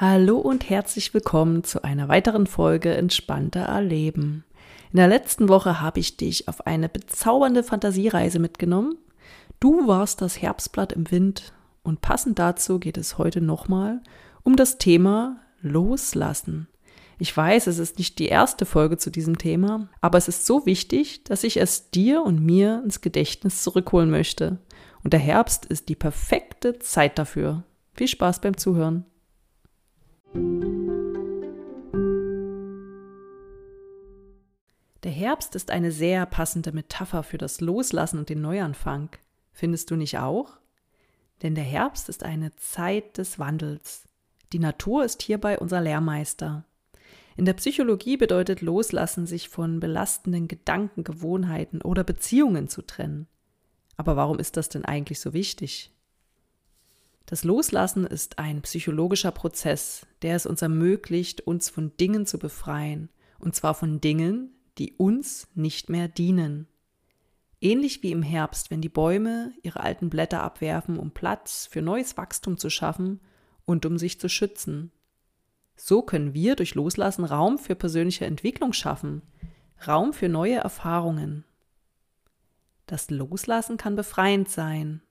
Hallo und herzlich willkommen zu einer weiteren Folge Entspannter Erleben. In der letzten Woche habe ich dich auf eine bezaubernde Fantasiereise mitgenommen. Du warst das Herbstblatt im Wind und passend dazu geht es heute nochmal um das Thema Loslassen. Ich weiß, es ist nicht die erste Folge zu diesem Thema, aber es ist so wichtig, dass ich es dir und mir ins Gedächtnis zurückholen möchte. Und der Herbst ist die perfekte Zeit dafür. Viel Spaß beim Zuhören. Der Herbst ist eine sehr passende Metapher für das Loslassen und den Neuanfang. Findest du nicht auch? Denn der Herbst ist eine Zeit des Wandels. Die Natur ist hierbei unser Lehrmeister. In der Psychologie bedeutet Loslassen, sich von belastenden Gedanken, Gewohnheiten oder Beziehungen zu trennen. Aber warum ist das denn eigentlich so wichtig? Das Loslassen ist ein psychologischer Prozess, der es uns ermöglicht, uns von Dingen zu befreien, und zwar von Dingen, die uns nicht mehr dienen. Ähnlich wie im Herbst, wenn die Bäume ihre alten Blätter abwerfen, um Platz für neues Wachstum zu schaffen und um sich zu schützen. So können wir durch Loslassen Raum für persönliche Entwicklung schaffen, Raum für neue Erfahrungen. Das Loslassen kann befreiend sein,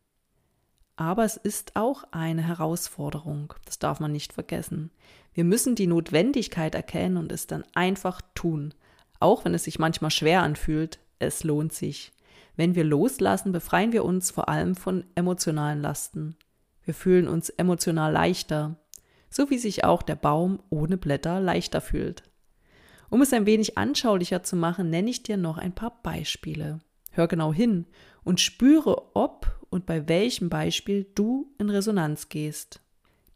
aber es ist auch eine Herausforderung. Das darf man nicht vergessen. Wir müssen die Notwendigkeit erkennen und es dann einfach tun. Auch wenn es sich manchmal schwer anfühlt, es lohnt sich. Wenn wir loslassen, befreien wir uns vor allem von emotionalen Lasten. Wir fühlen uns emotional leichter, so wie sich auch der Baum ohne Blätter leichter fühlt. Um es ein wenig anschaulicher zu machen, nenne ich dir noch ein paar Beispiele. Hör genau hin und spüre, ob und bei welchem Beispiel du in Resonanz gehst.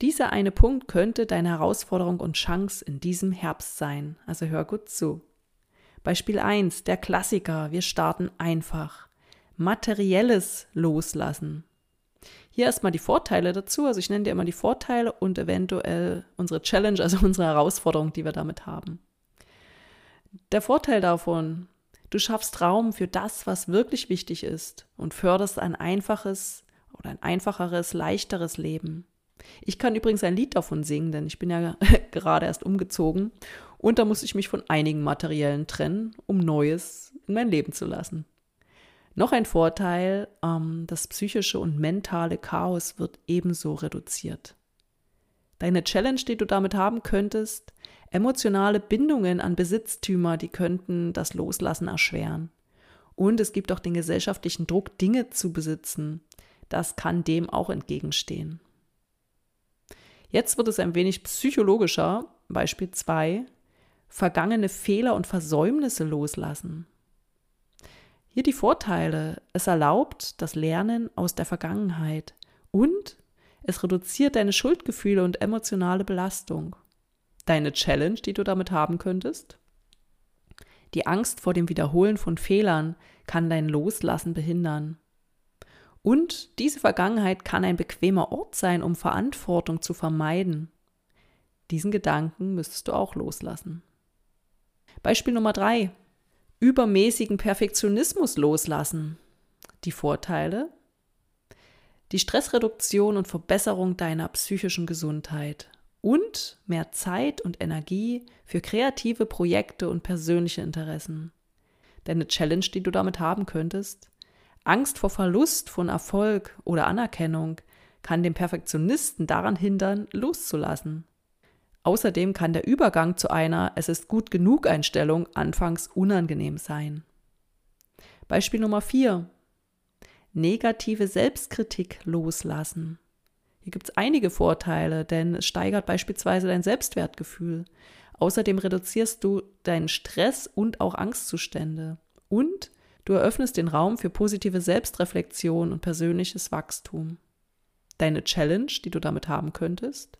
Dieser eine Punkt könnte deine Herausforderung und Chance in diesem Herbst sein, also hör gut zu. Beispiel 1, der Klassiker, wir starten einfach. Materielles Loslassen. Hier erstmal die Vorteile dazu, also ich nenne dir immer die Vorteile und eventuell unsere Challenge, also unsere Herausforderung, die wir damit haben. Der Vorteil davon, Du schaffst Raum für das, was wirklich wichtig ist und förderst ein einfaches oder ein einfacheres, leichteres Leben. Ich kann übrigens ein Lied davon singen, denn ich bin ja gerade erst umgezogen und da muss ich mich von einigen Materiellen trennen, um Neues in mein Leben zu lassen. Noch ein Vorteil, ähm, das psychische und mentale Chaos wird ebenso reduziert. Deine Challenge, die du damit haben könntest, Emotionale Bindungen an Besitztümer, die könnten das Loslassen erschweren. Und es gibt auch den gesellschaftlichen Druck, Dinge zu besitzen. Das kann dem auch entgegenstehen. Jetzt wird es ein wenig psychologischer. Beispiel 2. Vergangene Fehler und Versäumnisse loslassen. Hier die Vorteile. Es erlaubt das Lernen aus der Vergangenheit und es reduziert deine Schuldgefühle und emotionale Belastung deine Challenge, die du damit haben könntest. Die Angst vor dem Wiederholen von Fehlern kann dein Loslassen behindern. Und diese Vergangenheit kann ein bequemer Ort sein, um Verantwortung zu vermeiden. Diesen Gedanken müsstest du auch loslassen. Beispiel Nummer drei. Übermäßigen Perfektionismus loslassen. Die Vorteile? Die Stressreduktion und Verbesserung deiner psychischen Gesundheit und mehr Zeit und Energie für kreative Projekte und persönliche Interessen. Deine Challenge, die du damit haben könntest, Angst vor Verlust von Erfolg oder Anerkennung kann den Perfektionisten daran hindern, loszulassen. Außerdem kann der Übergang zu einer Es ist gut genug Einstellung anfangs unangenehm sein. Beispiel Nummer 4. Negative Selbstkritik loslassen. Hier gibt es einige Vorteile, denn es steigert beispielsweise dein Selbstwertgefühl. Außerdem reduzierst du deinen Stress und auch Angstzustände. Und du eröffnest den Raum für positive Selbstreflexion und persönliches Wachstum. Deine Challenge, die du damit haben könntest?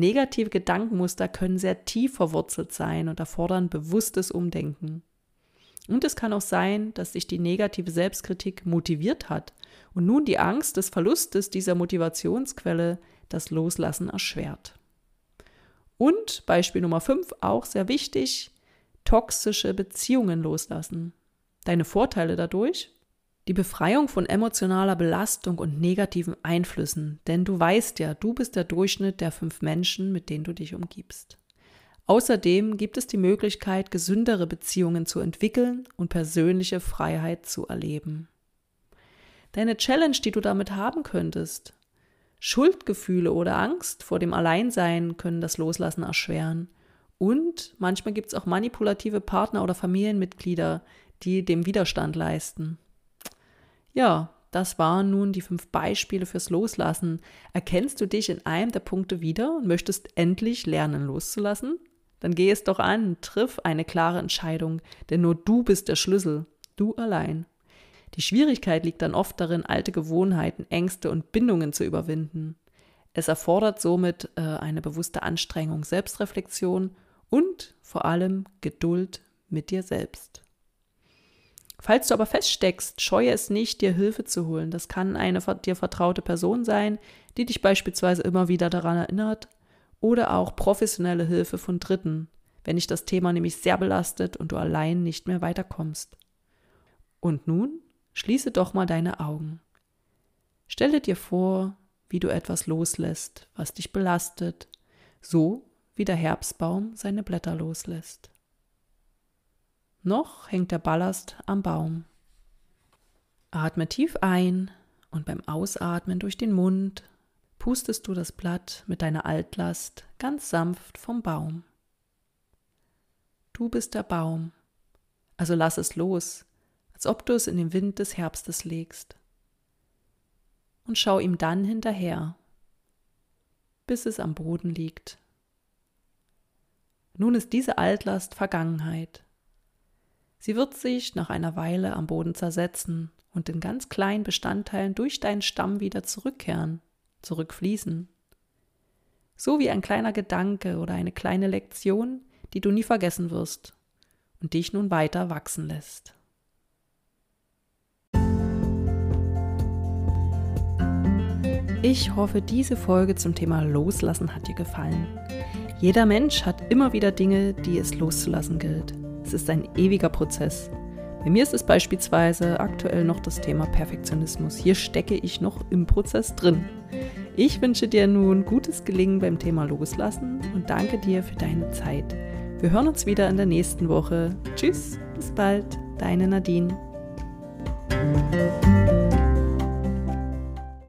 Negative Gedankenmuster können sehr tief verwurzelt sein und erfordern bewusstes Umdenken. Und es kann auch sein, dass sich die negative Selbstkritik motiviert hat und nun die Angst des Verlustes dieser Motivationsquelle das Loslassen erschwert. Und Beispiel Nummer 5, auch sehr wichtig, toxische Beziehungen loslassen. Deine Vorteile dadurch? Die Befreiung von emotionaler Belastung und negativen Einflüssen, denn du weißt ja, du bist der Durchschnitt der fünf Menschen, mit denen du dich umgibst. Außerdem gibt es die Möglichkeit, gesündere Beziehungen zu entwickeln und persönliche Freiheit zu erleben. Deine Challenge, die du damit haben könntest. Schuldgefühle oder Angst vor dem Alleinsein können das Loslassen erschweren. Und manchmal gibt es auch manipulative Partner oder Familienmitglieder, die dem Widerstand leisten. Ja, das waren nun die fünf Beispiele fürs Loslassen. Erkennst du dich in einem der Punkte wieder und möchtest endlich lernen loszulassen? Dann geh es doch an, triff eine klare Entscheidung, denn nur du bist der Schlüssel, du allein. Die Schwierigkeit liegt dann oft darin, alte Gewohnheiten, Ängste und Bindungen zu überwinden. Es erfordert somit äh, eine bewusste Anstrengung, Selbstreflexion und vor allem Geduld mit dir selbst. Falls du aber feststeckst, scheue es nicht, dir Hilfe zu holen. Das kann eine dir vertraute Person sein, die dich beispielsweise immer wieder daran erinnert, oder auch professionelle Hilfe von Dritten, wenn dich das Thema nämlich sehr belastet und du allein nicht mehr weiterkommst. Und nun schließe doch mal deine Augen. Stelle dir vor, wie du etwas loslässt, was dich belastet, so wie der Herbstbaum seine Blätter loslässt. Noch hängt der Ballast am Baum. Atme tief ein und beim Ausatmen durch den Mund pustest du das Blatt mit deiner Altlast ganz sanft vom Baum. Du bist der Baum, also lass es los, als ob du es in den Wind des Herbstes legst. Und schau ihm dann hinterher, bis es am Boden liegt. Nun ist diese Altlast Vergangenheit. Sie wird sich nach einer Weile am Boden zersetzen und in ganz kleinen Bestandteilen durch deinen Stamm wieder zurückkehren zurückfließen. So wie ein kleiner Gedanke oder eine kleine Lektion, die du nie vergessen wirst und dich nun weiter wachsen lässt. Ich hoffe, diese Folge zum Thema Loslassen hat dir gefallen. Jeder Mensch hat immer wieder Dinge, die es loszulassen gilt. Es ist ein ewiger Prozess. Bei mir ist es beispielsweise aktuell noch das Thema Perfektionismus. Hier stecke ich noch im Prozess drin. Ich wünsche dir nun gutes Gelingen beim Thema Loslassen und danke dir für deine Zeit. Wir hören uns wieder in der nächsten Woche. Tschüss, bis bald, deine Nadine.